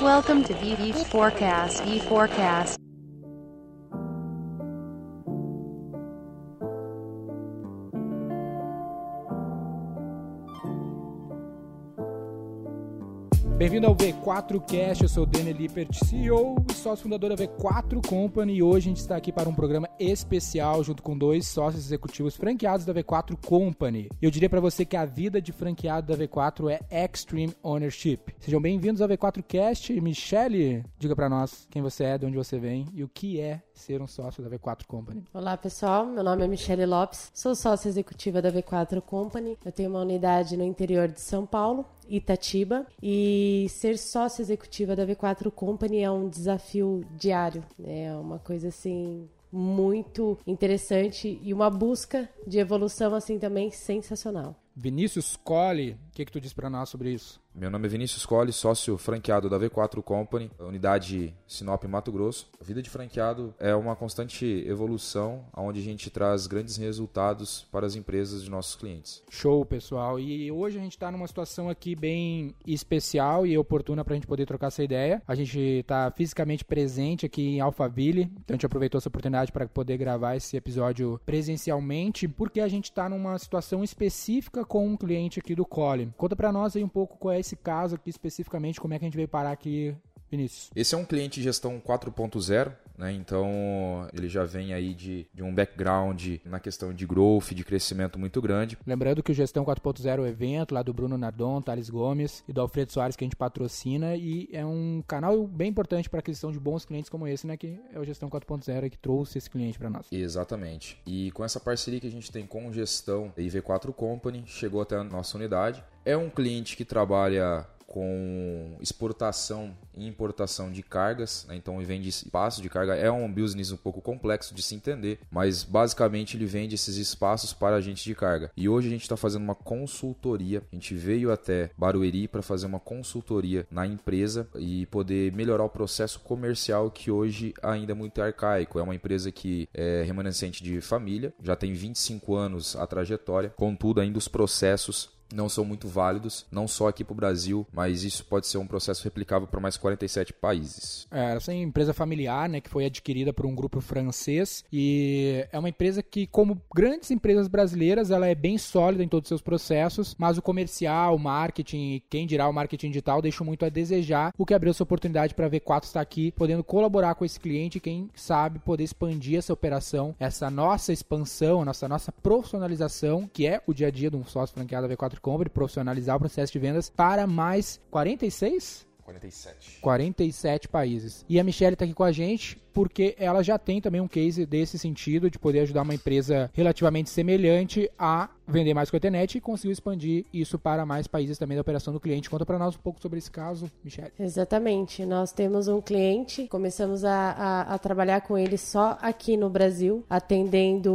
Welcome to VV Forecast. V Forecast. Bem-vindo ao V4Cast, eu sou o Daniel Lippert, CEO e sócio fundador da V4 Company e hoje a gente está aqui para um programa especial junto com dois sócios executivos franqueados da V4 Company. Eu diria para você que a vida de franqueado da V4 é Extreme Ownership. Sejam bem-vindos ao V4Cast. Michele, diga para nós quem você é, de onde você vem e o que é ser um sócio da V4 Company. Olá pessoal, meu nome é Michele Lopes, sou sócia executiva da V4 Company. Eu tenho uma unidade no interior de São Paulo Itatiba e ser sócia executiva da V4 Company é um desafio diário, é uma coisa assim muito interessante e uma busca de evolução assim também sensacional. Vinícius Colli, o que, que tu diz para nós sobre isso? Meu nome é Vinícius Colli, sócio franqueado da V4 Company, unidade Sinop Mato Grosso. A vida de franqueado é uma constante evolução, onde a gente traz grandes resultados para as empresas de nossos clientes. Show, pessoal. E hoje a gente está numa situação aqui bem especial e oportuna para a gente poder trocar essa ideia. A gente está fisicamente presente aqui em Alphaville, então a gente aproveitou essa oportunidade para poder gravar esse episódio presencialmente, porque a gente está numa situação específica com um cliente aqui do Colli. Conta para nós aí um pouco qual é esse caso aqui especificamente, como é que a gente veio parar aqui Vinícius. Esse é um cliente de gestão 4.0, né? Então ele já vem aí de, de um background na questão de growth, de crescimento muito grande. Lembrando que o Gestão 4.0 é o evento lá do Bruno Nardon, Thales Gomes e do Alfredo Soares que a gente patrocina e é um canal bem importante para a aquisição de bons clientes como esse, né? Que é o Gestão 4.0 que trouxe esse cliente para nós. Exatamente. E com essa parceria que a gente tem com Gestão e V4 Company, chegou até a nossa unidade. É um cliente que trabalha com exportação e importação de cargas, né? então ele vende espaço de carga. É um business um pouco complexo de se entender, mas basicamente ele vende esses espaços para agentes de carga. E hoje a gente está fazendo uma consultoria. A gente veio até Barueri para fazer uma consultoria na empresa e poder melhorar o processo comercial que hoje ainda é muito arcaico. É uma empresa que é remanescente de família, já tem 25 anos a trajetória, contudo ainda os processos não são muito válidos, não só aqui para o Brasil, mas isso pode ser um processo replicável para mais 47 países. É, essa é uma empresa familiar, né, que foi adquirida por um grupo francês e é uma empresa que, como grandes empresas brasileiras, ela é bem sólida em todos os seus processos, mas o comercial, o marketing, quem dirá o marketing digital, deixa muito a desejar, o que abriu essa oportunidade para a V4 estar aqui, podendo colaborar com esse cliente, quem sabe poder expandir essa operação, essa nossa expansão, nossa nossa profissionalização, que é o dia a dia de um sócio franqueado da V4 Company, profissionalizar o processo de vendas para mais 46? 47. 47 países. E a Michelle está aqui com a gente porque ela já tem também um case desse sentido de poder ajudar uma empresa relativamente semelhante a vender mais com a internet e conseguir expandir isso para mais países também da operação do cliente. Conta para nós um pouco sobre esse caso, Michelle. Exatamente. Nós temos um cliente, começamos a, a, a trabalhar com ele só aqui no Brasil, atendendo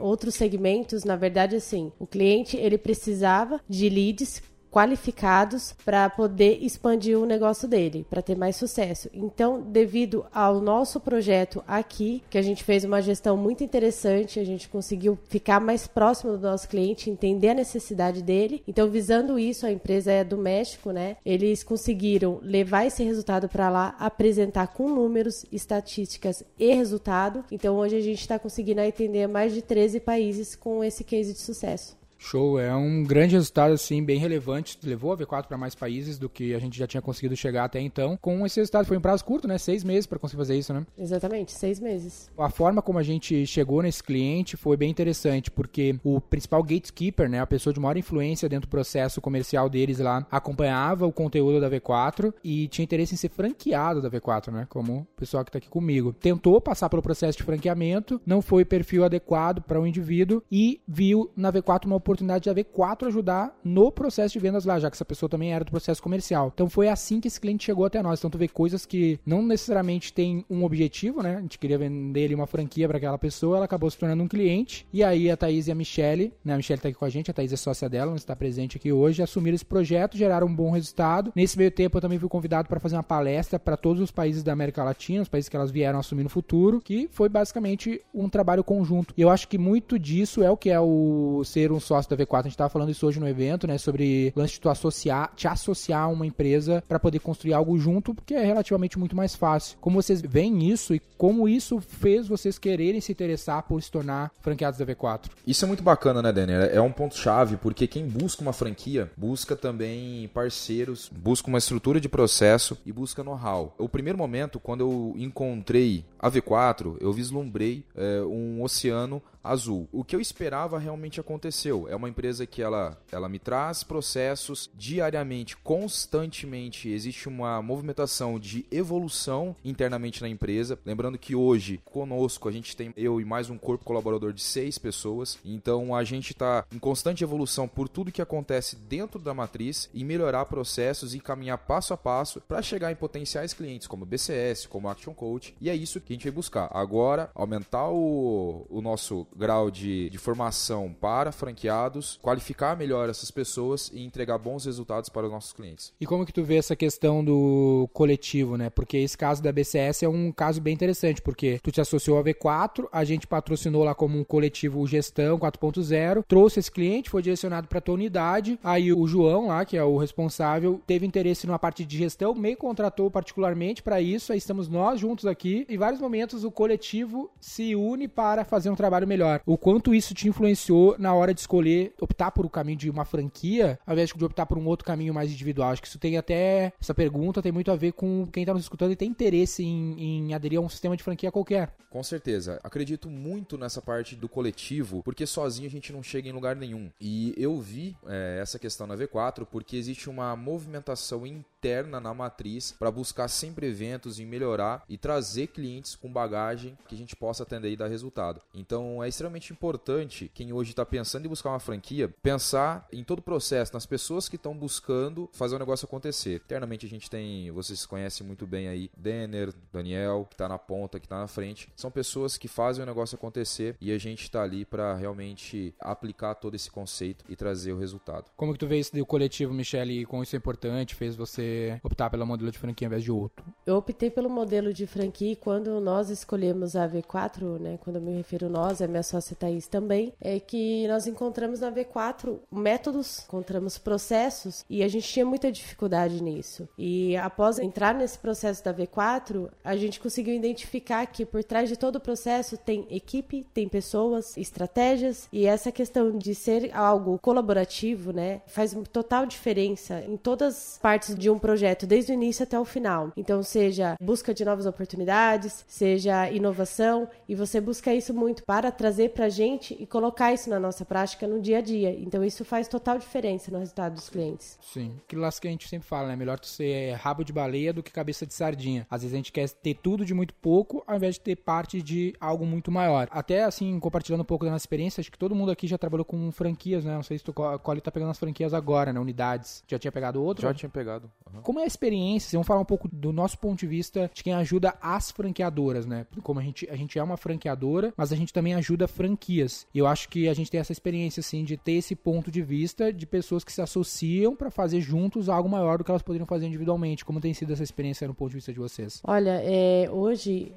outros segmentos. Na verdade, assim, o cliente ele precisava de leads qualificados para poder expandir o negócio dele, para ter mais sucesso. Então, devido ao nosso projeto aqui, que a gente fez uma gestão muito interessante, a gente conseguiu ficar mais próximo do nosso cliente, entender a necessidade dele. Então, visando isso, a empresa é do México, né? Eles conseguiram levar esse resultado para lá, apresentar com números, estatísticas e resultado. Então, hoje a gente está conseguindo atender mais de 13 países com esse case de sucesso. Show, é um grande resultado assim, bem relevante. Levou a V4 para mais países do que a gente já tinha conseguido chegar até então. Com esse resultado foi um prazo curto, né? Seis meses para conseguir fazer isso, né? Exatamente, seis meses. A forma como a gente chegou nesse cliente foi bem interessante, porque o principal gatekeeper, né, a pessoa de maior influência dentro do processo comercial deles lá, acompanhava o conteúdo da V4 e tinha interesse em ser franqueado da V4, né? Como o pessoal que está aqui comigo. Tentou passar pelo processo de franqueamento, não foi perfil adequado para o um indivíduo e viu na V4 uma oportunidade de a V4 ajudar no processo de vendas lá, já que essa pessoa também era do processo comercial. Então foi assim que esse cliente chegou até nós. Então tu vê coisas que não necessariamente tem um objetivo, né? A gente queria vender ele uma franquia para aquela pessoa, ela acabou se tornando um cliente. E aí a Thaís e a Michelle, né? A Michelle tá aqui com a gente, a Thaís é sócia dela, não está presente aqui hoje, assumiram esse projeto, geraram um bom resultado. Nesse meio tempo eu também fui convidado para fazer uma palestra para todos os países da América Latina, os países que elas vieram assumir no futuro, que foi basicamente um trabalho conjunto. E eu acho que muito disso é o que é o ser um sócio da V4, a gente estava falando isso hoje no evento, né? Sobre lance de tu associar, te associar a uma empresa para poder construir algo junto, porque é relativamente muito mais fácil. Como vocês veem isso e como isso fez vocês quererem se interessar por se tornar franqueados da V4? Isso é muito bacana, né, Daniel? É um ponto-chave, porque quem busca uma franquia busca também parceiros, busca uma estrutura de processo e busca know-how. O primeiro momento, quando eu encontrei a V4, eu vislumbrei é, um oceano azul. O que eu esperava realmente aconteceu. É uma empresa que ela, ela me traz processos diariamente, constantemente. Existe uma movimentação de evolução internamente na empresa. Lembrando que hoje, conosco, a gente tem eu e mais um corpo colaborador de seis pessoas. Então a gente está em constante evolução por tudo que acontece dentro da matriz e melhorar processos e caminhar passo a passo para chegar em potenciais clientes como BCS, como Action Coach. E é isso que a gente vai buscar. Agora, aumentar o, o nosso grau de, de formação para franqueados, qualificar melhor essas pessoas e entregar bons resultados para os nossos clientes. E como que tu vê essa questão do coletivo, né? Porque esse caso da BCS é um caso bem interessante, porque tu te associou à V4, a gente patrocinou lá como um coletivo Gestão 4.0, trouxe esse cliente, foi direcionado para tua unidade, aí o João lá, que é o responsável, teve interesse numa parte de gestão, me contratou particularmente para isso, aí estamos nós juntos aqui, em vários momentos o coletivo se une para fazer um trabalho melhor melhor. O quanto isso te influenciou na hora de escolher optar por o caminho de uma franquia, ao invés de optar por um outro caminho mais individual. Acho que isso tem até. Essa pergunta tem muito a ver com quem está nos escutando e tem interesse em, em aderir a um sistema de franquia qualquer. Com certeza. Acredito muito nessa parte do coletivo, porque sozinho a gente não chega em lugar nenhum. E eu vi é, essa questão na V4 porque existe uma movimentação interna na matriz para buscar sempre eventos e melhorar e trazer clientes com bagagem que a gente possa atender e dar resultado. Então é extremamente importante quem hoje está pensando em buscar uma franquia, pensar em todo o processo, nas pessoas que estão buscando fazer o negócio acontecer. Eternamente a gente tem, vocês conhecem muito bem aí, Denner, Daniel, que está na ponta, que está na frente. São pessoas que fazem o negócio acontecer e a gente está ali para realmente aplicar todo esse conceito e trazer o resultado. Como que tu vê isso do coletivo, Michele, e como isso é importante, fez você optar pelo modelo de franquia ao invés de outro? Eu optei pelo modelo de franquia quando nós escolhemos a V4, né? Quando eu me refiro nós, é minha sócia Thaís também, é que nós encontramos na V4 métodos, encontramos processos e a gente tinha muita dificuldade nisso. E após entrar nesse processo da V4, a gente conseguiu identificar que por trás de todo o processo tem equipe, tem pessoas, estratégias e essa questão de ser algo colaborativo, né, faz total diferença em todas as partes de um projeto, desde o início até o final. Então, seja busca de novas oportunidades, seja inovação, e você busca isso muito para trazer trazer para a gente e colocar isso na nossa prática no dia a dia. Então isso faz total diferença no resultado dos clientes. Sim, aquilo lá que a gente sempre fala, né? Melhor tu ser rabo de baleia do que cabeça de sardinha. Às vezes a gente quer ter tudo de muito pouco ao invés de ter parte de algo muito maior. Até assim, compartilhando um pouco da nossa experiência, acho que todo mundo aqui já trabalhou com franquias, né? Não sei se tu Cole tá pegando as franquias agora, né? Unidades. Já tinha pegado outro? Já tinha pegado. Uhum. Como é a experiência? Vamos falar um pouco do nosso ponto de vista de quem ajuda as franqueadoras, né? Como a gente, a gente é uma franqueadora, mas a gente também ajuda ajuda franquias. E eu acho que a gente tem essa experiência, assim, de ter esse ponto de vista de pessoas que se associam para fazer juntos algo maior do que elas poderiam fazer individualmente. Como tem sido essa experiência no ponto de vista de vocês? Olha, é, hoje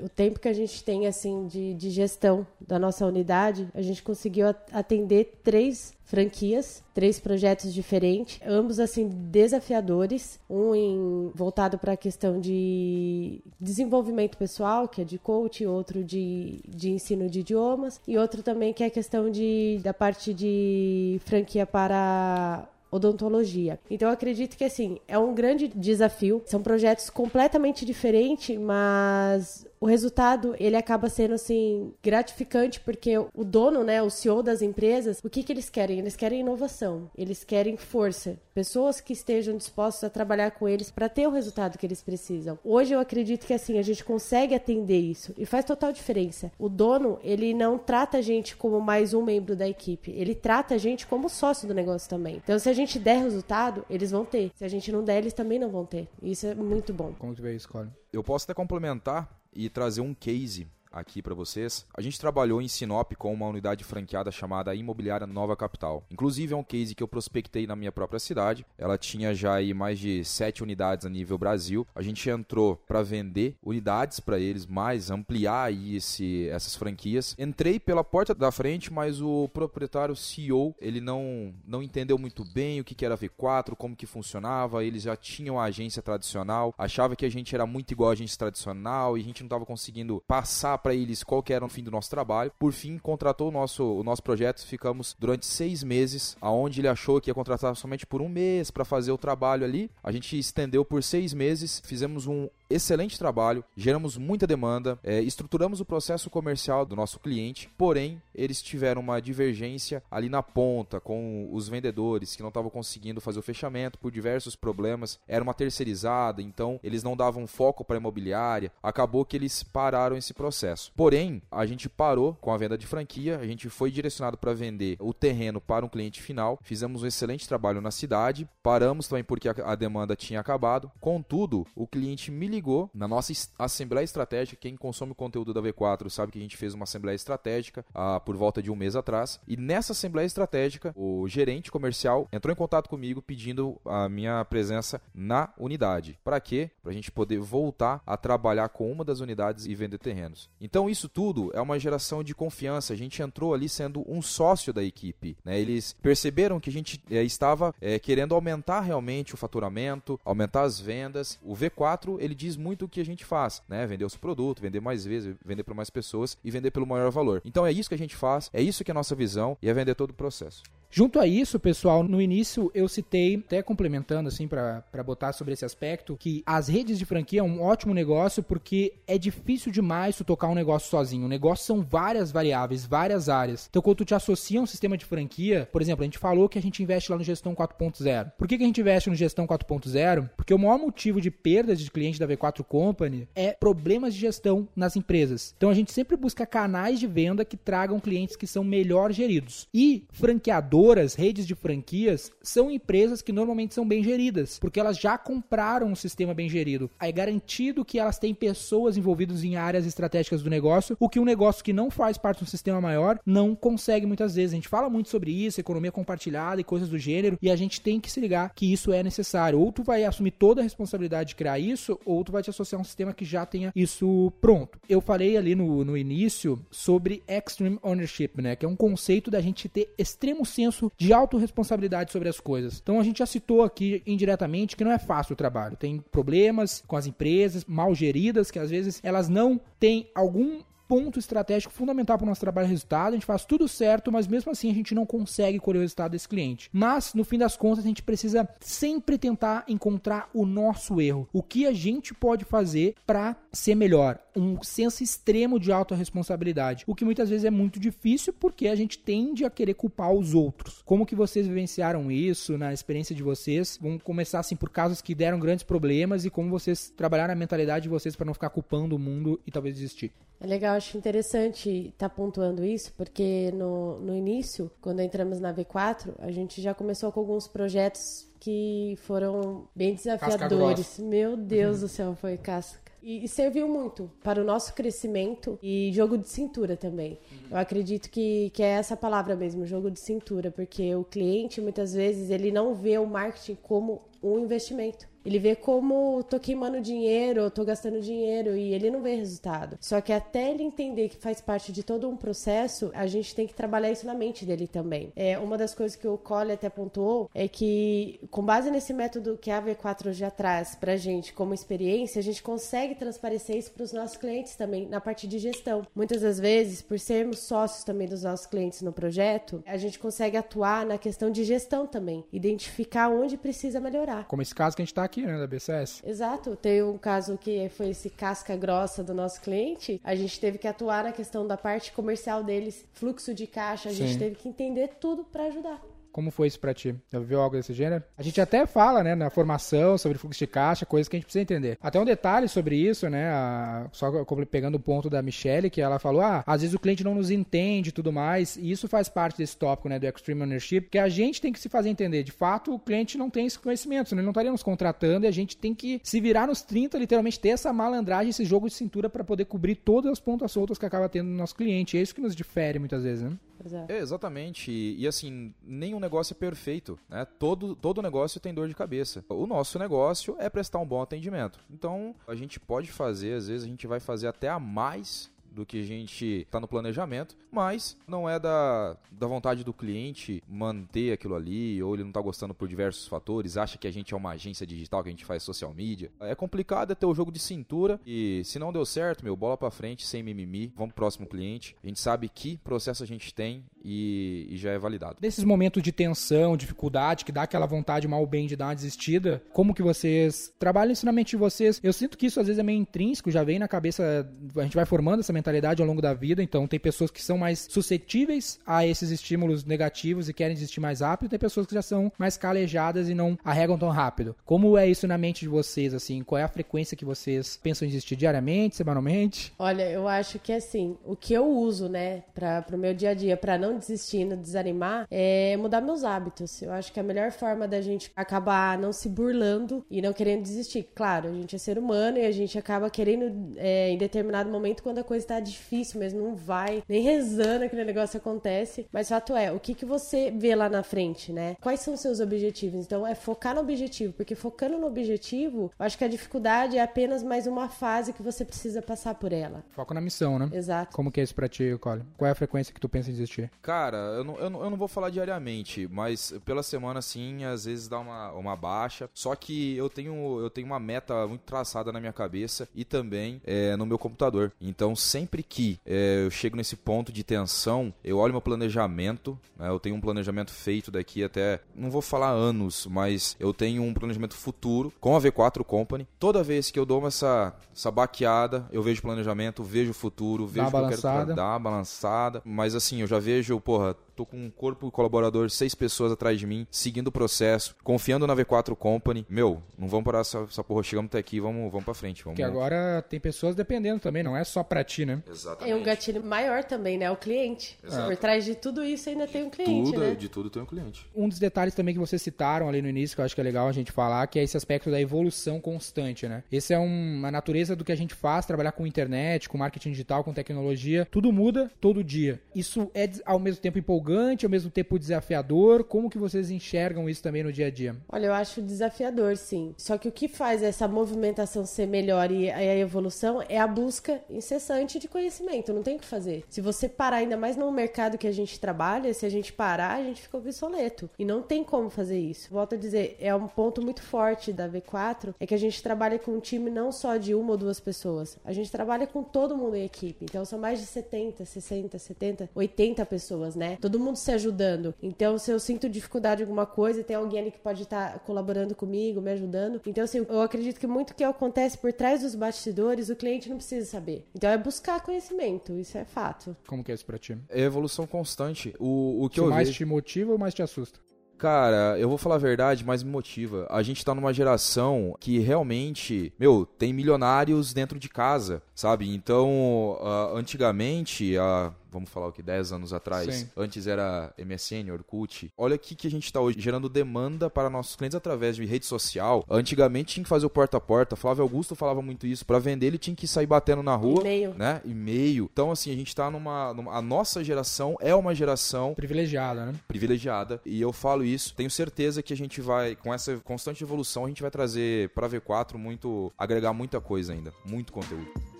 o tempo que a gente tem assim de, de gestão da nossa unidade, a gente conseguiu atender três franquias, três projetos diferentes, ambos assim desafiadores, um em, voltado para a questão de desenvolvimento pessoal, que é de coach, outro de, de ensino de idiomas, e outro também que é a questão de, da parte de franquia para odontologia. Então acredito que assim, é um grande desafio. São projetos completamente diferentes, mas o resultado ele acaba sendo assim gratificante porque o dono, né, o CEO das empresas, o que que eles querem? Eles querem inovação, eles querem força, pessoas que estejam dispostas a trabalhar com eles para ter o resultado que eles precisam. Hoje eu acredito que assim a gente consegue atender isso e faz total diferença. O dono ele não trata a gente como mais um membro da equipe, ele trata a gente como sócio do negócio também. Então se a gente der resultado, eles vão ter. Se a gente não der, eles também não vão ter. Isso é muito bom. Como tu vê isso, Colin? Eu posso até complementar e trazer um case aqui para vocês. A gente trabalhou em Sinop com uma unidade franqueada chamada Imobiliária Nova Capital. Inclusive é um case que eu prospectei na minha própria cidade. Ela tinha já aí mais de sete unidades a nível Brasil. A gente entrou para vender unidades para eles, mais ampliar aí esse, essas franquias. Entrei pela porta da frente, mas o proprietário CEO ele não não entendeu muito bem o que, que era V4, como que funcionava. Eles já tinham a agência tradicional, achava que a gente era muito igual a agência tradicional e a gente não estava conseguindo passar para eles qual que era o fim do nosso trabalho. Por fim, contratou o nosso, o nosso projeto. Ficamos durante seis meses, aonde ele achou que ia contratar somente por um mês para fazer o trabalho ali. A gente estendeu por seis meses, fizemos um excelente trabalho, geramos muita demanda, é, estruturamos o processo comercial do nosso cliente, porém eles tiveram uma divergência ali na ponta com os vendedores que não estavam conseguindo fazer o fechamento por diversos problemas, era uma terceirizada, então eles não davam foco para a imobiliária, acabou que eles pararam esse processo. Porém, a gente parou com a venda de franquia, a gente foi direcionado para vender o terreno para um cliente final, fizemos um excelente trabalho na cidade, paramos também porque a, demanda tinha acabado, contudo, o cliente me ligou ligou na nossa Assembleia Estratégica. Quem consome o conteúdo da V4 sabe que a gente fez uma Assembleia Estratégica ah, por volta de um mês atrás. E nessa Assembleia Estratégica, o gerente comercial entrou em contato comigo pedindo a minha presença na unidade. Para quê? Para a gente poder voltar a trabalhar com uma das unidades e vender terrenos. Então, isso tudo é uma geração de confiança. A gente entrou ali sendo um sócio da equipe. Né? Eles perceberam que a gente é, estava é, querendo aumentar realmente o faturamento, aumentar as vendas. O V4 ele diz muito o que a gente faz, né? Vender o seu produto, vender mais vezes, vender para mais pessoas e vender pelo maior valor. Então é isso que a gente faz, é isso que é a nossa visão e é vender todo o processo. Junto a isso, pessoal, no início eu citei, até complementando assim para botar sobre esse aspecto, que as redes de franquia é um ótimo negócio porque é difícil demais tu tocar um negócio sozinho. O negócio são várias variáveis, várias áreas. Então, quando tu te associa a um sistema de franquia, por exemplo, a gente falou que a gente investe lá no Gestão 4.0. Por que, que a gente investe no Gestão 4.0? Porque o maior motivo de perdas de clientes da V4 Company é problemas de gestão nas empresas. Então, a gente sempre busca canais de venda que tragam clientes que são melhor geridos. E franqueador franqueadoras, redes de franquias, são empresas que normalmente são bem geridas, porque elas já compraram um sistema bem gerido. É garantido que elas têm pessoas envolvidas em áreas estratégicas do negócio, o que um negócio que não faz parte de um sistema maior não consegue muitas vezes. A gente fala muito sobre isso, economia compartilhada e coisas do gênero, e a gente tem que se ligar que isso é necessário. Ou tu vai assumir toda a responsabilidade de criar isso, ou tu vai te associar a um sistema que já tenha isso pronto. Eu falei ali no, no início sobre extreme ownership, né? Que é um conceito da gente ter extremo senso senso de autorresponsabilidade sobre as coisas. Então a gente já citou aqui indiretamente que não é fácil o trabalho. Tem problemas com as empresas mal geridas, que às vezes elas não têm algum ponto estratégico fundamental para o nosso trabalho e resultado. A gente faz tudo certo, mas mesmo assim a gente não consegue colher o resultado desse cliente. Mas, no fim das contas, a gente precisa sempre tentar encontrar o nosso erro. O que a gente pode fazer para ser melhor. Um senso extremo de autorresponsabilidade. O que muitas vezes é muito difícil porque a gente tende a querer culpar os outros. Como que vocês vivenciaram isso na experiência de vocês? Vamos começar assim por casos que deram grandes problemas e como vocês trabalharam a mentalidade de vocês para não ficar culpando o mundo e talvez desistir. É legal, acho interessante estar tá pontuando isso, porque no, no início, quando entramos na V4, a gente já começou com alguns projetos que foram bem desafiadores. Meu Deus uhum. do céu, foi casca. E, e, serviu muito para o nosso crescimento e jogo de cintura também. Uhum. Eu acredito que, que é essa palavra mesmo, jogo de cintura, porque o cliente muitas vezes ele não vê o marketing como um investimento. Ele vê como tô queimando dinheiro, tô gastando dinheiro e ele não vê resultado. Só que até ele entender que faz parte de todo um processo, a gente tem que trabalhar isso na mente dele também. É uma das coisas que o Cole até pontuou é que com base nesse método que a V4 já traz pra gente como experiência, a gente consegue transparecer isso para os nossos clientes também na parte de gestão. Muitas das vezes, por sermos sócios também dos nossos clientes no projeto, a gente consegue atuar na questão de gestão também, identificar onde precisa melhorar. Como esse caso que a gente está aqui, né, da BCS. Exato. Tem um caso que foi esse casca grossa do nosso cliente. A gente teve que atuar na questão da parte comercial deles, fluxo de caixa. A gente Sim. teve que entender tudo para ajudar. Como foi isso pra ti? Já viveu algo desse gênero? A gente até fala, né, na formação sobre fluxo de caixa, coisas que a gente precisa entender. Até um detalhe sobre isso, né, a, só pegando o ponto da Michelle, que ela falou, ah, às vezes o cliente não nos entende e tudo mais, e isso faz parte desse tópico, né, do Extreme Ownership, que a gente tem que se fazer entender. De fato, o cliente não tem esse conhecimento, senão ele não estaria nos contratando e a gente tem que se virar nos 30, literalmente ter essa malandragem, esse jogo de cintura para poder cobrir todas as pontas soltas que acaba tendo no nosso cliente. É isso que nos difere muitas vezes, né? É, exatamente. E, e, assim, nenhum negócio é perfeito. Né? Todo, todo negócio tem dor de cabeça. O nosso negócio é prestar um bom atendimento. Então, a gente pode fazer, às vezes, a gente vai fazer até a mais do que a gente está no planejamento, mas não é da, da vontade do cliente manter aquilo ali, ou ele não está gostando por diversos fatores, acha que a gente é uma agência digital, que a gente faz social media. É complicado é ter o jogo de cintura e se não deu certo, meu, bola para frente, sem mimimi, vamos pro próximo cliente. A gente sabe que processo a gente tem e, e, já é validado. Nesses momentos de tensão, dificuldade, que dá aquela vontade mal bem de dar uma desistida, como que vocês trabalham o ensinamento de vocês? Eu sinto que isso às vezes é meio intrínseco, já vem na cabeça, a gente vai formando essa mentalidade ao longo da vida, então tem pessoas que são mais suscetíveis a esses estímulos negativos e querem desistir mais rápido, tem pessoas que já são mais calejadas e não arregam tão rápido. Como é isso na mente de vocês, assim? Qual é a frequência que vocês pensam em desistir diariamente, semanalmente? Olha, eu acho que assim, o que eu uso, né, para o meu dia a dia, para não desistir, não desanimar, é mudar meus hábitos. Eu acho que a melhor forma da gente acabar não se burlando e não querendo desistir. Claro, a gente é ser humano e a gente acaba querendo, é, em determinado momento, quando a coisa tá difícil mesmo, não vai, nem rezando aquele negócio acontece. Mas fato é, o que, que você vê lá na frente, né? Quais são os seus objetivos? Então é focar no objetivo, porque focando no objetivo, eu acho que a dificuldade é apenas mais uma fase que você precisa passar por ela. Foco na missão, né? Exato. Como que é isso pra ti, Cole? Qual é a frequência que tu pensa em desistir? Cara, eu não, eu não, eu não vou falar diariamente, mas pela semana, sim, às vezes dá uma, uma baixa. Só que eu tenho, eu tenho uma meta muito traçada na minha cabeça e também é, no meu computador. Então, sempre que é, eu chego nesse ponto de tensão, eu olho meu planejamento. Né, eu tenho um planejamento feito daqui até, não vou falar anos, mas eu tenho um planejamento futuro com a V4 Company. Toda vez que eu dou essa, essa baqueada, eu vejo o planejamento, vejo o futuro, vejo o que eu quero dar uma balançada. Mas assim, eu já vejo, porra, tô com um corpo colaborador, seis pessoas atrás de mim, seguindo o processo, confiando na V4 Company. Meu, não vamos parar essa, essa porra, chegamos até aqui, vamos, vamos pra frente. Vamos... Porque agora tem pessoas dependendo também, não é só pra ti, né? Exatamente. É um gatilho maior também, né? O cliente. Exato. Por trás de tudo isso ainda tem um cliente, tudo, né? De tudo tem um cliente. Um dos detalhes também que vocês citaram ali no início, que eu acho que é legal a gente falar, que é esse aspecto da evolução constante, né? Esse é um, a natureza do que a gente faz, trabalhar com internet, com marketing digital, com tecnologia. Tudo muda todo dia. Isso é ao mesmo tempo empolgante, ao mesmo tempo desafiador? Como que vocês enxergam isso também no dia a dia? Olha, eu acho desafiador, sim. Só que o que faz essa movimentação ser melhor e a evolução é a busca incessante de conhecimento. Não tem o que fazer. Se você parar, ainda mais no mercado que a gente trabalha, se a gente parar, a gente fica obsoleto. E não tem como fazer isso. Volto a dizer, é um ponto muito forte da V4, é que a gente trabalha com um time não só de uma ou duas pessoas. A gente trabalha com todo mundo em equipe. Então são mais de 70, 60, 70, 80 pessoas, né? Todo mundo se ajudando. Então, se eu sinto dificuldade em alguma coisa, tem alguém ali que pode estar colaborando comigo, me ajudando. Então, assim, eu acredito que muito que acontece por trás dos bastidores, o cliente não precisa saber. Então, é buscar conhecimento, isso é fato. Como que é isso pra ti? É evolução constante. O, o que isso eu mais vejo... te motiva ou mais te assusta? Cara, eu vou falar a verdade, mas me motiva. A gente tá numa geração que realmente, meu, tem milionários dentro de casa, sabe? Então, uh, antigamente, uh, vamos falar o que, 10 anos atrás, Sim. antes era MSN, Orkut. Olha o que a gente está hoje, gerando demanda para nossos clientes através de rede social. Antigamente tinha que fazer o porta a porta, Flávio Augusto falava muito isso. Para vender ele tinha que sair batendo na rua, e-mail. né? E-mail. Então assim, a gente está numa, numa a nossa geração é uma geração privilegiada, né? Privilegiada. E eu falo isso, tenho certeza que a gente vai com essa constante evolução, a gente vai trazer para V4 muito agregar muita coisa ainda, muito conteúdo.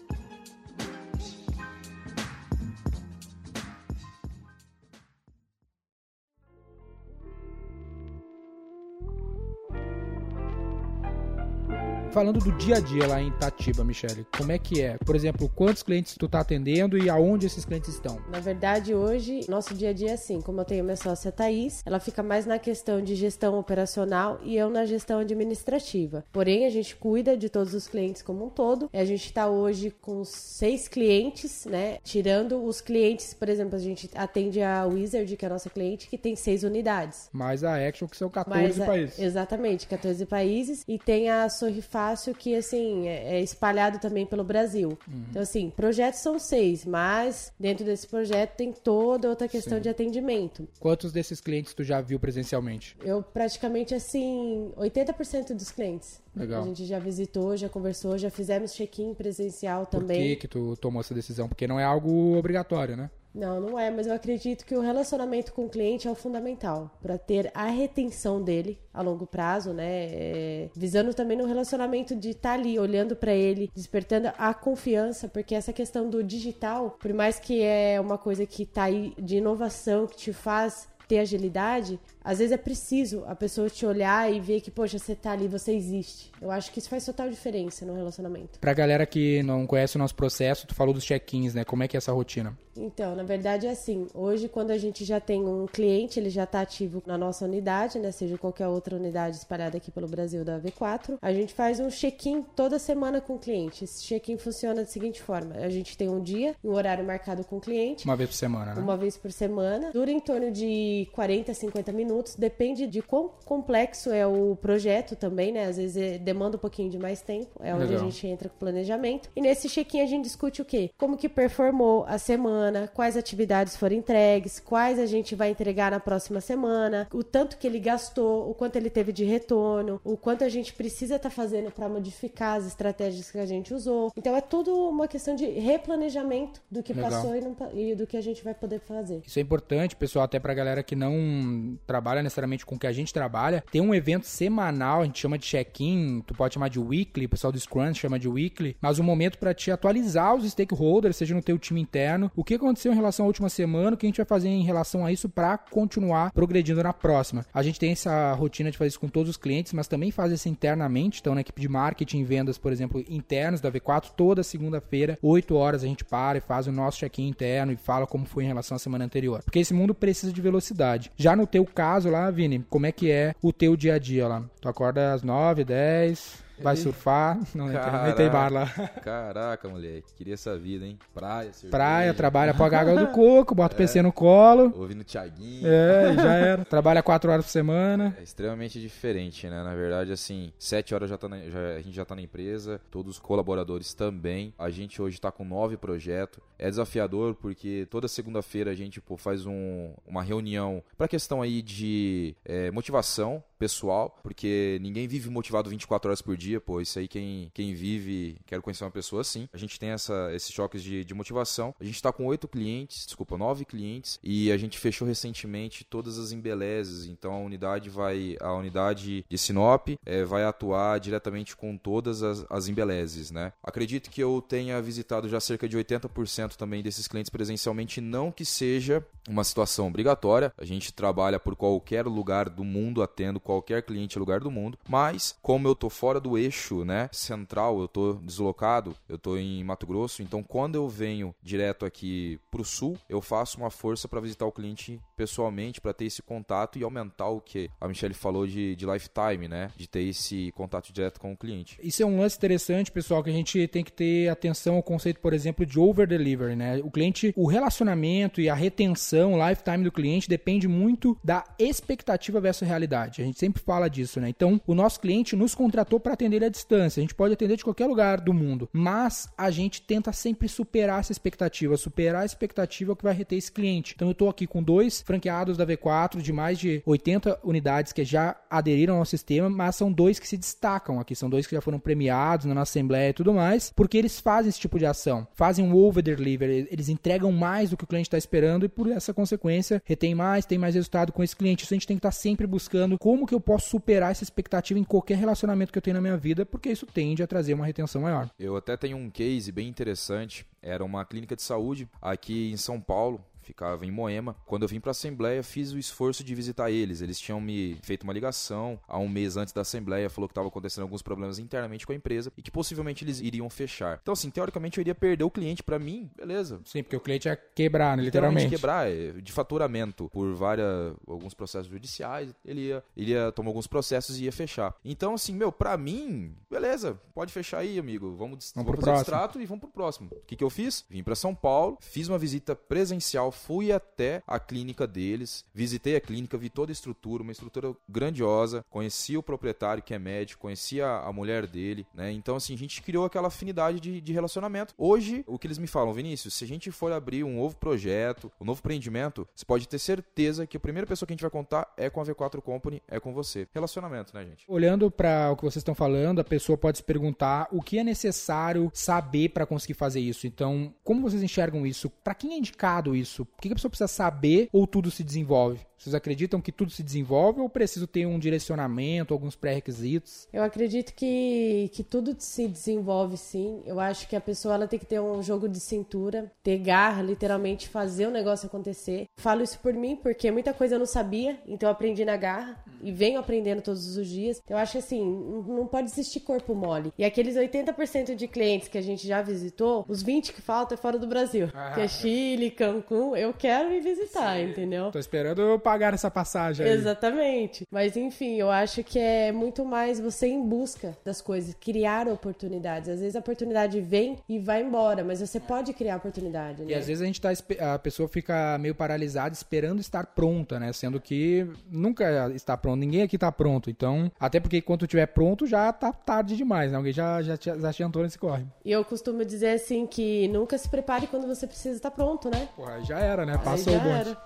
Falando do dia a dia lá em Itatiba, Michele, como é que é? Por exemplo, quantos clientes tu tá atendendo e aonde esses clientes estão? Na verdade, hoje, nosso dia a dia é assim. Como eu tenho minha sócia Thaís, ela fica mais na questão de gestão operacional e eu na gestão administrativa. Porém, a gente cuida de todos os clientes como um todo. A gente está hoje com seis clientes, né? Tirando os clientes, por exemplo, a gente atende a Wizard, que é a nossa cliente, que tem seis unidades. Mais a Action, que são 14 a- países. Exatamente, 14 países. E tem a Sorri Fácil, que assim, é, é espalhado também pelo Brasil. Uhum. Então, assim, projetos são seis, mas dentro desse projeto tem toda outra questão de atendimento. Quantos desses clientes tu já viu presencialmente? Eu praticamente, assim, 80% dos clientes. Legal. A gente já visitou, já conversou, já fizemos check-in presencial Por também. que que tu tomou essa decisão? Porque não é algo obrigatório, né? Não, não é, mas eu acredito que o relacionamento com o cliente é o fundamental para ter a retenção dele a longo prazo, né? É, visando também no relacionamento de estar ali olhando para ele, despertando a confiança, porque essa questão do digital, por mais que é uma coisa que tá aí de inovação que te faz ter agilidade, às vezes é preciso a pessoa te olhar e ver que, poxa, você tá ali, você existe. Eu acho que isso faz total diferença no relacionamento. Pra galera que não conhece o nosso processo, tu falou dos check-ins, né? Como é que é essa rotina? Então, na verdade é assim, hoje quando a gente já tem um cliente, ele já está ativo na nossa unidade, né, seja qualquer outra unidade espalhada aqui pelo Brasil da V4, a gente faz um check-in toda semana com o cliente. Esse check-in funciona da seguinte forma, a gente tem um dia, um horário marcado com o cliente, Uma vez por semana, né? uma vez por semana, dura em torno de 40 a 50 minutos, depende de quão complexo é o projeto também, né? Às vezes é- demanda um pouquinho de mais tempo, é onde Legal. a gente entra com o planejamento. E nesse check-in a gente discute o quê? Como que performou a semana, quais atividades foram entregues, quais a gente vai entregar na próxima semana, o tanto que ele gastou, o quanto ele teve de retorno, o quanto a gente precisa estar fazendo para modificar as estratégias que a gente usou. Então é tudo uma questão de replanejamento do que Legal. passou e, não e do que a gente vai poder fazer. Isso é importante, pessoal, até pra galera que não trabalha necessariamente com o que a gente trabalha. Tem um evento semanal, a gente chama de check-in, tu pode chamar de weekly, o pessoal do Scrum chama de weekly, mas um momento pra te atualizar os stakeholders, seja no teu time interno, o que aconteceu em relação à última semana, o que a gente vai fazer em relação a isso pra continuar progredindo na próxima. A gente tem essa rotina de fazer isso com todos os clientes, mas também faz isso internamente, então na equipe de marketing e vendas, por exemplo, internos da V4, toda segunda-feira, 8 horas a gente para e faz o nosso check-in interno e fala como foi em relação à semana anterior. Porque esse mundo precisa de velocidade. Já no teu caso lá, Vini, como é que é o teu dia a dia lá? Tu acorda às 9, 10, vai surfar, não, tem- não tem bar lá. Caraca, moleque. Queria essa vida, hein? Praia, cerveja. Praia, trabalha, paga água do coco, bota o PC no colo. Ouvindo Thiaguinho. É, já era. Trabalha 4 horas por semana. É extremamente diferente, né? Na verdade, assim, sete horas já tá na- já- a gente já tá na empresa, todos os colaboradores também. A gente hoje tá com nove projetos. É desafiador porque toda segunda-feira a gente pô, faz um- uma reunião pra questão aí de é, motivação pessoal, porque ninguém vive motivado 24 horas por dia, pô, isso aí quem, quem vive, quero conhecer uma pessoa assim. A gente tem essa, esses choques de, de motivação. A gente tá com oito clientes, desculpa, nove clientes, e a gente fechou recentemente todas as embelezes, então a unidade vai, a unidade de Sinop eh, vai atuar diretamente com todas as, as embelezes, né? Acredito que eu tenha visitado já cerca de 80% também desses clientes presencialmente, não que seja uma situação obrigatória, a gente trabalha por qualquer lugar do mundo, atendo qualquer cliente lugar do mundo, mas como eu tô fora do eixo, né, central, eu tô deslocado, eu tô em Mato Grosso, então quando eu venho direto aqui pro sul, eu faço uma força para visitar o cliente pessoalmente, para ter esse contato e aumentar o que a Michelle falou de, de lifetime, né, de ter esse contato direto com o cliente. Isso é um lance interessante, pessoal, que a gente tem que ter atenção ao conceito, por exemplo, de over delivery, né? O cliente, o relacionamento e a retenção, o lifetime do cliente depende muito da expectativa versus realidade. A gente sempre fala disso, né? Então, o nosso cliente nos contratou para atender à distância. A gente pode atender de qualquer lugar do mundo, mas a gente tenta sempre superar essa expectativa. Superar a expectativa que vai reter esse cliente. Então, eu estou aqui com dois franqueados da V4 de mais de 80 unidades que já aderiram ao sistema, mas são dois que se destacam aqui, são dois que já foram premiados na assembleia e tudo mais, porque eles fazem esse tipo de ação, fazem um over delivery, eles entregam mais do que o cliente está esperando e por essa consequência retém mais, tem mais resultado com esse cliente. Isso a gente tem que estar sempre buscando como que eu posso superar essa expectativa em qualquer relacionamento que eu tenho na minha vida, porque isso tende a trazer uma retenção maior. Eu até tenho um case bem interessante. Era uma clínica de saúde aqui em São Paulo. Ficava em Moema. Quando eu vim para a Assembleia, fiz o esforço de visitar eles. Eles tinham me feito uma ligação há um mês antes da Assembleia, falou que estava acontecendo alguns problemas internamente com a empresa e que possivelmente eles iriam fechar. Então, assim, teoricamente eu iria perder o cliente para mim, beleza. Sim, porque o cliente ia quebrar, né, literalmente. quebrar, é, de faturamento por várias, alguns processos judiciais, ele ia, ele ia tomar alguns processos e ia fechar. Então, assim, meu, para mim, beleza, pode fechar aí, amigo. Vamos, Vamos vamos fazer o próximo. extrato e vamos pro próximo. O que, que eu fiz? Vim para São Paulo, fiz uma visita presencial, fui até a clínica deles, visitei a clínica, vi toda a estrutura, uma estrutura grandiosa, conheci o proprietário que é médico, conheci a, a mulher dele, né? Então, assim, a gente criou aquela afinidade de, de relacionamento. Hoje, o que eles me falam, Vinícius, se a gente for abrir um novo projeto, um novo empreendimento, você pode ter certeza que a primeira pessoa que a gente vai contar é com a V4 Company, é com você. Relacionamento, né, gente? Olhando para o que vocês estão falando, a pessoa pode se perguntar o que é necessário saber para conseguir fazer isso. Então, como vocês enxergam isso? Para quem é indicado isso? O que a pessoa precisa saber ou tudo se desenvolve? Vocês acreditam que tudo se desenvolve ou preciso ter um direcionamento, alguns pré-requisitos? Eu acredito que, que tudo se desenvolve sim. Eu acho que a pessoa ela tem que ter um jogo de cintura, ter garra, literalmente fazer o negócio acontecer. Falo isso por mim porque muita coisa eu não sabia, então eu aprendi na garra e venho aprendendo todos os dias. Eu acho que assim, não pode existir corpo mole. E aqueles 80% de clientes que a gente já visitou, os 20 que faltam é fora do Brasil. Ah. Que é Chile, Cancún, eu quero ir visitar, entendeu? Tô esperando eu pagar essa passagem aí. Exatamente. Mas enfim, eu acho que é muito mais você ir em busca das coisas, criar oportunidades. Às vezes a oportunidade vem e vai embora, mas você pode criar oportunidade. Né? E às vezes a gente tá a pessoa fica meio paralisada esperando estar pronta, né? Sendo que nunca está pronto, ninguém aqui tá pronto. Então, até porque quando tiver pronto já tá tarde demais, né? Alguém já já, te- já entrou nesse corre. E eu costumo dizer assim que nunca se prepare quando você precisa estar pronto, né? Porra, já era, né? Passou já o bonde. era.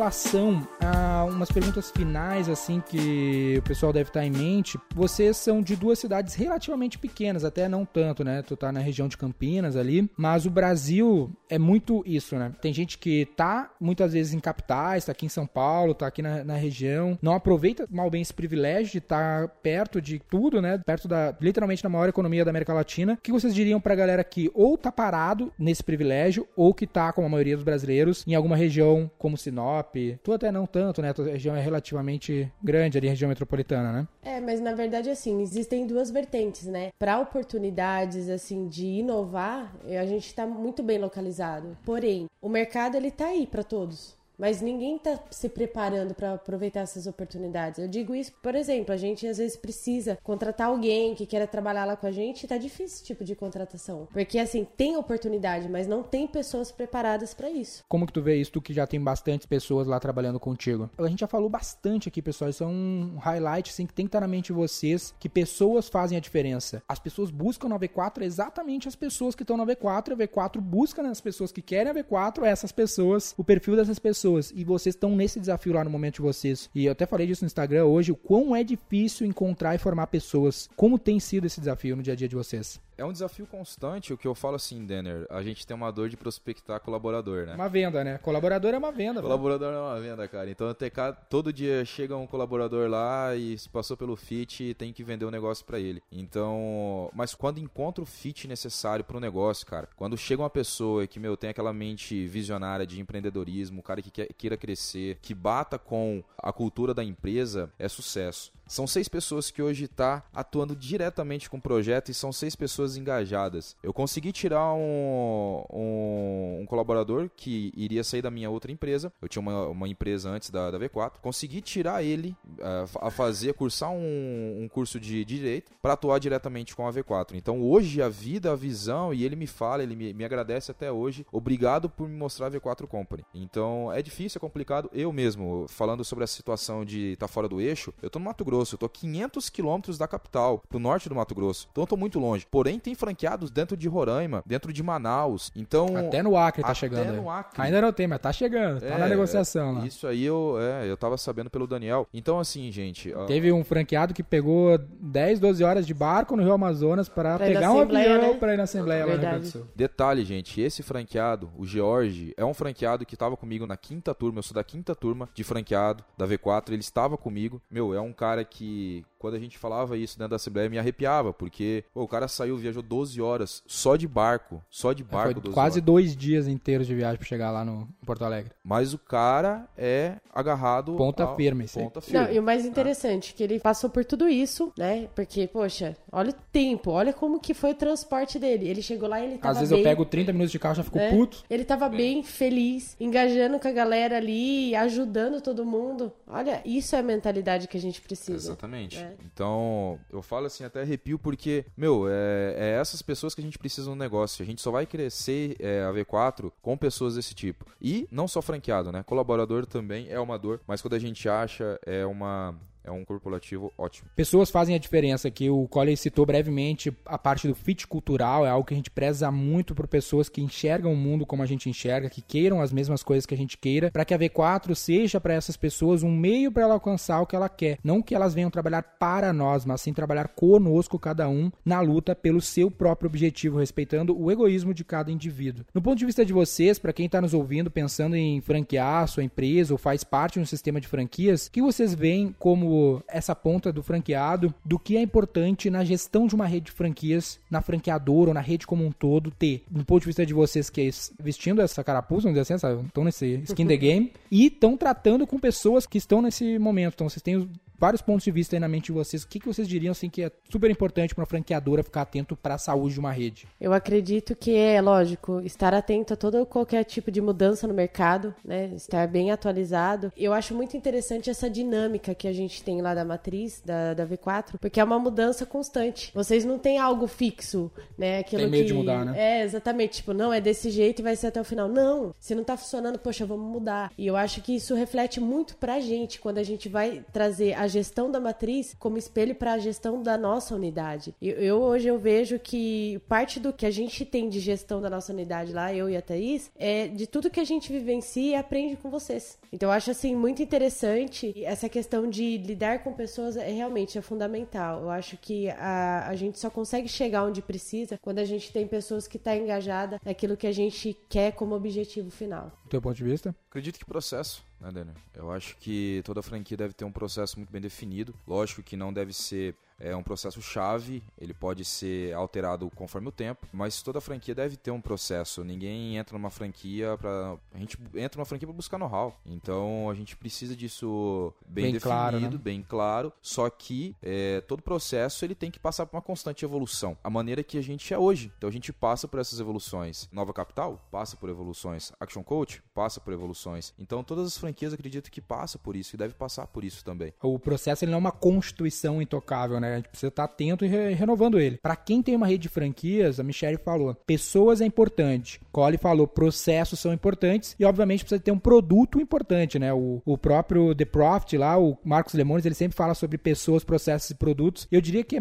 Relação a umas perguntas finais, assim, que o pessoal deve estar em mente, vocês são de duas cidades relativamente pequenas, até não tanto, né? Tu tá na região de Campinas ali, mas o Brasil é muito isso, né? Tem gente que tá muitas vezes em capitais, tá aqui em São Paulo, tá aqui na, na região, não aproveita mal bem esse privilégio de estar perto de tudo, né? Perto da, literalmente, da maior economia da América Latina. O que vocês diriam pra galera que ou tá parado nesse privilégio, ou que tá, como a maioria dos brasileiros, em alguma região como Sinop? Tu até não tanto, né? Tua região é relativamente grande ali, região metropolitana, né? É, mas na verdade, assim, existem duas vertentes, né? Para oportunidades, assim, de inovar, a gente tá muito bem localizado. Porém, o mercado, ele tá aí para todos. Mas ninguém tá se preparando para aproveitar essas oportunidades. Eu digo isso, por exemplo, a gente às vezes precisa contratar alguém que queira trabalhar lá com a gente, tá difícil esse tipo de contratação. Porque assim, tem oportunidade, mas não tem pessoas preparadas para isso. Como que tu vê isso, tu que já tem bastante pessoas lá trabalhando contigo? A gente já falou bastante aqui, pessoal, isso é um highlight, assim, que tem que estar na mente de vocês, que pessoas fazem a diferença. As pessoas buscam na V4 exatamente as pessoas que estão na V4, a V4 busca nas pessoas que querem a V4, essas pessoas, o perfil dessas pessoas, e vocês estão nesse desafio lá no momento de vocês. E eu até falei disso no Instagram hoje, o quão é difícil encontrar e formar pessoas. Como tem sido esse desafio no dia a dia de vocês? É um desafio constante, o que eu falo assim, Denner, a gente tem uma dor de prospectar colaborador, né? Uma venda, né? Colaborador é uma venda. velho. Colaborador não é uma venda, cara. Então, até cá, todo dia chega um colaborador lá e se passou pelo fit e tem que vender o negócio pra ele. Então, mas quando encontra o fit necessário pro negócio, cara, quando chega uma pessoa que, meu, tem aquela mente visionária de empreendedorismo, o cara que queira crescer, que bata com a cultura da empresa, é sucesso. São seis pessoas que hoje tá atuando diretamente com o projeto e são seis pessoas engajadas. Eu consegui tirar um, um, um colaborador que iria sair da minha outra empresa. Eu tinha uma, uma empresa antes da, da V4. Consegui tirar ele ah, a fazer, cursar um, um curso de direito para atuar diretamente com a V4. Então hoje a vida, a visão, e ele me fala, ele me, me agradece até hoje. Obrigado por me mostrar a V4 Company. Então é difícil, é complicado. Eu mesmo, falando sobre a situação de estar fora do eixo, eu tô no Mato Grosso. Grosso. Eu tô a 500 quilômetros da capital, pro norte do Mato Grosso. Então eu tô muito longe. Porém, tem franqueados dentro de Roraima, dentro de Manaus. Então. Até no Acre tá até chegando. no aí. Acre. Ainda não tem, mas tá chegando. Tá É, na negociação lá. Isso aí eu, é, eu tava sabendo pelo Daniel. Então, assim, gente. Teve um franqueado que pegou 10, 12 horas de barco no Rio Amazonas para Pra pegar um avião né? para ir na Assembleia lá no Rio Grande do. Sul. Detalhe, gente, esse franqueado, o George, é um franqueado que estava comigo na quinta turma. Eu sou da quinta turma de franqueado da V4. Ele estava comigo. Meu, é um cara que, quando a gente falava isso dentro da Assembleia, me arrepiava, porque pô, o cara saiu, viajou 12 horas só de barco. Só de barco, É, Foi 12 quase horas. dois dias inteiros de viagem para chegar lá no em Porto Alegre. Mas o cara é agarrado. Ponta ao- firme, aí. Ponta firme. Não, e o mais interessante, que ele passou por tudo isso, né? Porque, poxa, olha o tempo, olha como que foi o transporte dele. Ele chegou lá e ele tava Às vezes bem, eu pego 30 minutos de carro e já fico né? puto. Ele tava bem feliz, engajando com a galera ali, ajudando todo mundo. Olha, isso é a mentalidade que a gente precisa. Exatamente. É. Então, eu falo assim, até arrepio, porque, meu, é, é essas pessoas que a gente precisa no negócio. A gente só vai crescer é, a V4 com pessoas desse tipo. E não só franqueado, né? Colaborador também é uma dor, mas quando a gente acha, é uma. É um corporativo ótimo. Pessoas fazem a diferença aqui. O Colley citou brevemente a parte do fit cultural, é algo que a gente preza muito por pessoas que enxergam o mundo como a gente enxerga, que queiram as mesmas coisas que a gente queira, para que a V4 seja para essas pessoas um meio para ela alcançar o que ela quer. Não que elas venham trabalhar para nós, mas sim trabalhar conosco, cada um, na luta pelo seu próprio objetivo, respeitando o egoísmo de cada indivíduo. No ponto de vista de vocês, para quem está nos ouvindo pensando em franquear sua empresa ou faz parte de um sistema de franquias, que vocês veem como essa ponta do franqueado, do que é importante na gestão de uma rede de franquias, na franqueadora ou na rede como um todo, ter, do ponto de vista de vocês que é vestindo essa carapuça, vamos dizer assim, estão nesse skin the game, e estão tratando com pessoas que estão nesse momento. Então vocês têm vários pontos de vista aí na mente de vocês. O que, que vocês diriam assim que é super importante para uma franqueadora ficar atento para a saúde de uma rede? Eu acredito que é lógico estar atento a todo qualquer tipo de mudança no mercado, né? Estar bem atualizado. Eu acho muito interessante essa dinâmica que a gente tem lá da matriz da, da V4, porque é uma mudança constante. Vocês não têm algo fixo, né? Aquilo Tem medo que de mudar, né? é exatamente tipo não é desse jeito e vai ser até o final. Não, se não tá funcionando, poxa, vamos mudar. E eu acho que isso reflete muito pra gente quando a gente vai trazer a gestão da matriz como espelho para a gestão da nossa unidade. Eu, eu hoje eu vejo que parte do que a gente tem de gestão da nossa unidade lá, eu e a Thaís, é de tudo que a gente vivencia e aprende com vocês. Então eu acho assim muito interessante essa questão de lidar com pessoas é realmente é fundamental. Eu acho que a, a gente só consegue chegar onde precisa quando a gente tem pessoas que estão tá engajada naquilo que a gente quer como objetivo final. Teu ponto de vista? Acredito que processo, né, Daniel? Eu acho que toda franquia deve ter um processo muito bem definido. Lógico que não deve ser é um processo chave, ele pode ser alterado conforme o tempo, mas toda franquia deve ter um processo. Ninguém entra numa franquia para a gente entra numa franquia para buscar know-how. Então a gente precisa disso bem, Bem definido, claro, né? bem claro. Só que é, todo processo ele tem que passar por uma constante evolução. A maneira que a gente é hoje. Então a gente passa por essas evoluções. Nova Capital passa por evoluções. Action Coach passa por evoluções. Então todas as franquias acredito que passa por isso e deve passar por isso também. O processo ele não é uma constituição intocável, né? A gente precisa estar atento e re- renovando ele. Para quem tem uma rede de franquias, a Michelle falou, pessoas é importante. Cole falou, processos são importantes e obviamente precisa ter um produto importante, né? O, o próprio The Profit lá, o Marcos Lemones, ele sempre fala sobre pessoas, processos e produtos. Eu diria que é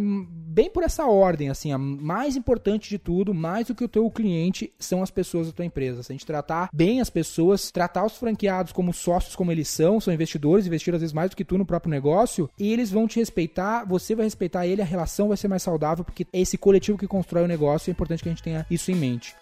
bem por essa ordem, assim, a mais importante de tudo, mais do que o teu cliente, são as pessoas da tua empresa. Se a gente tratar bem as pessoas, tratar os franqueados como sócios como eles são, são investidores, investiram às vezes mais do que tu no próprio negócio, e eles vão te respeitar, você vai respeitar ele, a relação vai ser mais saudável, porque é esse coletivo que constrói o negócio, é importante que a gente tenha isso em mente.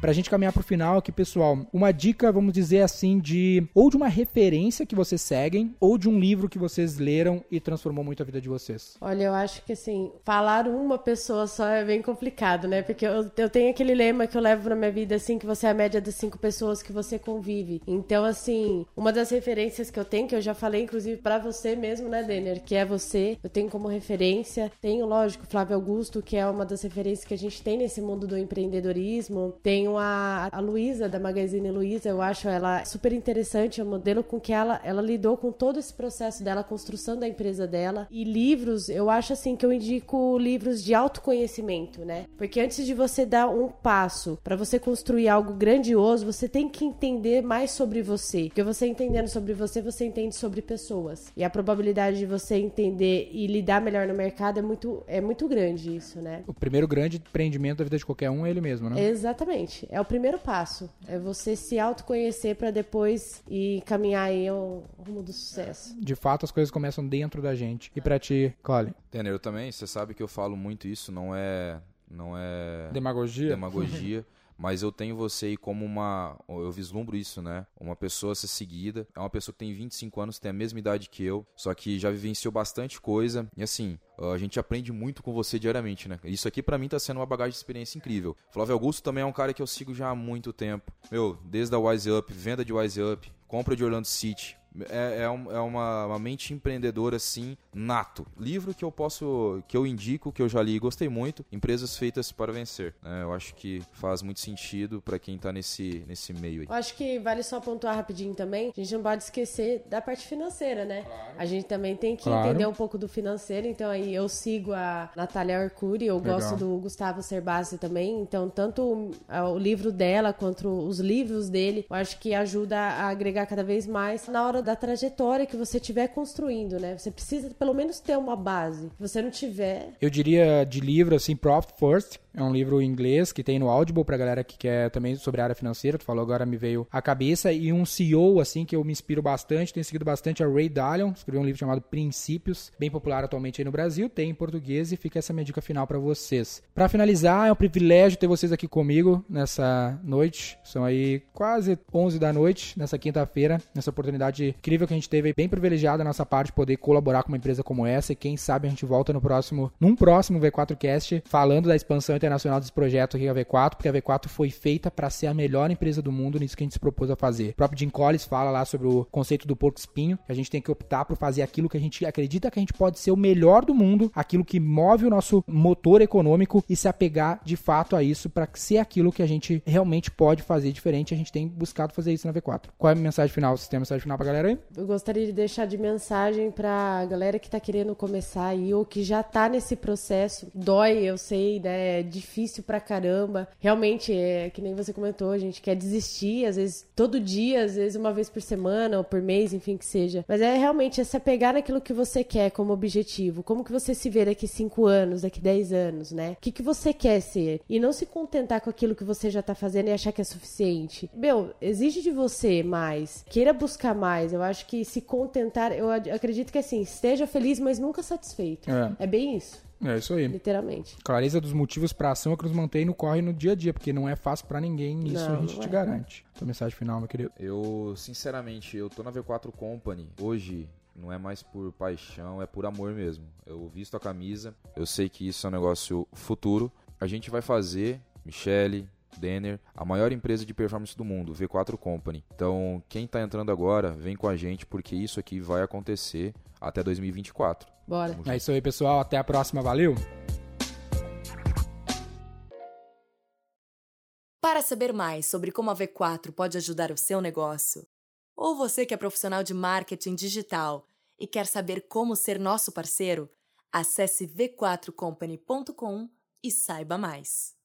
Pra gente caminhar pro final aqui, pessoal, uma dica, vamos dizer assim, de ou de uma referência que vocês seguem, ou de um livro que vocês leram e transformou muito a vida de vocês. Olha, eu acho que assim, falar uma pessoa só é bem complicado, né? Porque eu, eu tenho aquele lema que eu levo na minha vida, assim, que você é a média das cinco pessoas que você convive. Então, assim, uma das referências que eu tenho, que eu já falei, inclusive, pra você mesmo, né, Denner? Que é você. Eu tenho como referência. Tenho, lógico, Flávio Augusto, que é uma das referências que a gente tem nesse mundo do empreendedorismo. Tenho tenho a, a Luísa, da Magazine Luiza, eu acho ela super interessante, é um modelo com que ela, ela lidou com todo esse processo dela, a construção da empresa dela. E livros, eu acho assim que eu indico livros de autoconhecimento, né? Porque antes de você dar um passo para você construir algo grandioso, você tem que entender mais sobre você. Porque você entendendo sobre você, você entende sobre pessoas. E a probabilidade de você entender e lidar melhor no mercado é muito, é muito grande isso, né? O primeiro grande empreendimento da vida de qualquer um é ele mesmo, né? Exatamente. É o primeiro passo. É você se autoconhecer para depois ir caminhar aí ao rumo do sucesso. De fato, as coisas começam dentro da gente. E para ti, Colin? Tenner, eu também, você sabe que eu falo muito isso, não é não é Demagogia? demagogia. Mas eu tenho você aí como uma. Eu vislumbro isso, né? Uma pessoa a ser seguida. É uma pessoa que tem 25 anos, tem a mesma idade que eu, só que já vivenciou bastante coisa. E assim, a gente aprende muito com você diariamente, né? Isso aqui para mim tá sendo uma bagagem de experiência incrível. Flávio Augusto também é um cara que eu sigo já há muito tempo. Meu, desde a Wise Up, venda de Wise Up, compra de Orlando City, é, é, um, é uma, uma, mente empreendedora assim nato livro que eu posso que eu indico que eu já li e gostei muito empresas feitas para vencer né? eu acho que faz muito sentido para quem tá nesse nesse meio aí eu acho que vale só pontuar rapidinho também a gente não pode esquecer da parte financeira né claro. a gente também tem que claro. entender um pouco do financeiro então aí eu sigo a Natália Arcuri eu Legal. gosto do Gustavo Cerbasi também então tanto o, o livro dela quanto os livros dele eu acho que ajuda a agregar cada vez mais na hora da trajetória que você estiver construindo, né? Você precisa pelo menos ter uma base. Se você não tiver. Eu diria de livro assim, Profit First, é um livro em inglês que tem no Audible pra galera que quer também sobre a área financeira. Tu falou agora, me veio a cabeça. E um CEO, assim, que eu me inspiro bastante, tenho seguido bastante, é Ray Dalio. Escreveu um livro chamado Princípios, bem popular atualmente aí no Brasil. Tem em português e fica essa minha dica final para vocês. Para finalizar, é um privilégio ter vocês aqui comigo nessa noite. São aí quase 11 da noite, nessa quinta-feira, nessa oportunidade incrível que a gente teve, bem privilegiada da nossa parte, poder colaborar com uma empresa como essa. E quem sabe a gente volta no próximo, num próximo V4Cast, falando da expansão internacional desse projeto aqui, a V4, porque a V4 foi feita para ser a melhor empresa do mundo nisso que a gente se propôs a fazer. O próprio Jim Collins fala lá sobre o conceito do porco espinho, que a gente tem que optar por fazer aquilo que a gente acredita que a gente pode ser o melhor do mundo, aquilo que move o nosso motor econômico e se apegar de fato a isso para ser aquilo que a gente realmente pode fazer diferente. A gente tem buscado fazer isso na V4. Qual é a mensagem final? Você tem a mensagem final pra galera aí? Eu gostaria de deixar de mensagem pra galera que tá querendo começar aí ou que já tá nesse processo. Dói, eu sei, né? É difícil pra caramba. Realmente, é que nem você comentou, a gente quer desistir, às vezes todo dia, às vezes uma vez por semana ou por mês, enfim, que seja. Mas é realmente é se apegar naquilo que você quer como objetivo. Como que você se vê daqui 5 anos, daqui 10 anos, né? O que, que você quer ser? E não se contentar com aquilo que você já tá fazendo e achar que é suficiente. Meu, exige de você mais. Queira buscar mais. Eu acho que se contentar, eu acredito que assim, esteja feliz, mas nunca satisfeito. É, é bem isso. É isso aí. Literalmente. Clareza dos motivos para ação é que nos mantém no corre no dia a dia, porque não é fácil para ninguém, isso não, a gente te é. garante. Tua mensagem final, meu querido. Eu, sinceramente, eu tô na V4 Company hoje, não é mais por paixão, é por amor mesmo. Eu visto a camisa, eu sei que isso é um negócio futuro. A gente vai fazer, Michele, Denner, a maior empresa de performance do mundo, V4 Company. Então, quem está entrando agora, vem com a gente porque isso aqui vai acontecer até 2024. Bora. É isso aí, pessoal. Até a próxima. Valeu! Para saber mais sobre como a V4 pode ajudar o seu negócio, ou você que é profissional de marketing digital e quer saber como ser nosso parceiro, acesse v4company.com e saiba mais.